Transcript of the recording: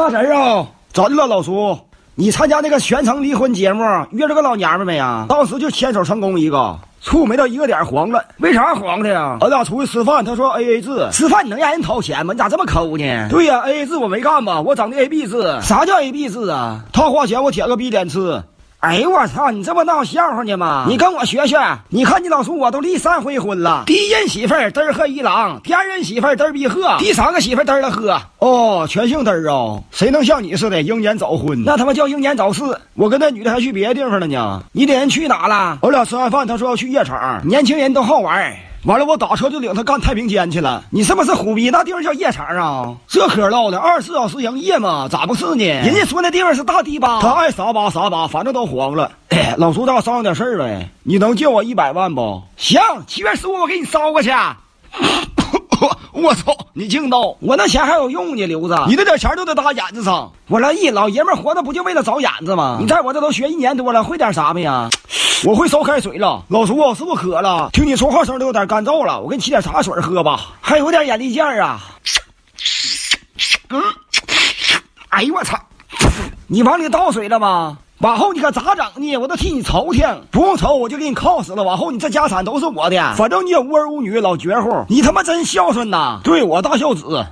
大侄儿啊，咋的了，老叔？你参加那个全程离婚节目，约着个老娘们没呀？当时就牵手成功一个，处没到一个点黄了。为啥黄的呀？俺俩出去吃饭，他说 A A 制，吃饭你能让人掏钱吗？你咋这么抠呢？对呀，A A 制我没干吧？我整的 A B 制。啥叫 A B 制啊？他花钱，我舔个逼脸吃。哎呦我操！你这不闹笑话呢吗？你跟我学学。你看你老叔我都离三回婚了。第一任媳妇儿嘚儿喝一郎，第二任媳妇儿嘚儿逼喝，第三个媳妇儿嘚儿了喝。哦，全姓嘚儿啊！谁能像你似的英年早婚？那他妈叫英年早逝。我跟那女的还去别的地方了呢。你领人去哪了？我俩吃完饭，他说要去夜场。年轻人都好玩。完了，我打车就领他干太平间去了。你是不是虎逼？那地方叫夜场啊？这嗑唠的，二十四小时营业嘛？咋不是呢？人家说那地方是大迪吧？他爱啥吧啥吧，反正都黄了。哎，老叔，咱俩商量点事儿呗。你能借我一百万不？行，七月十五我给你捎过去。我操，你净闹！我那钱还有用呢，刘子。你那点钱都得搭眼子上。我乐意，老爷们活着不就为了找眼子吗？你在我这都学一年多了，会点啥没呀？我会烧开水了，老叔，是不是渴了？听你说话声都有点干燥了，我给你沏点茶水喝吧。还有点眼力见儿啊。嗯，哎呦我操！你往里倒水了吗？往后你可咋整呢？我都替你愁挺，不用愁，我就给你靠死了。往后你这家产都是我的，反正你也无儿无女，老绝户。你他妈真孝顺呐！对我大孝子。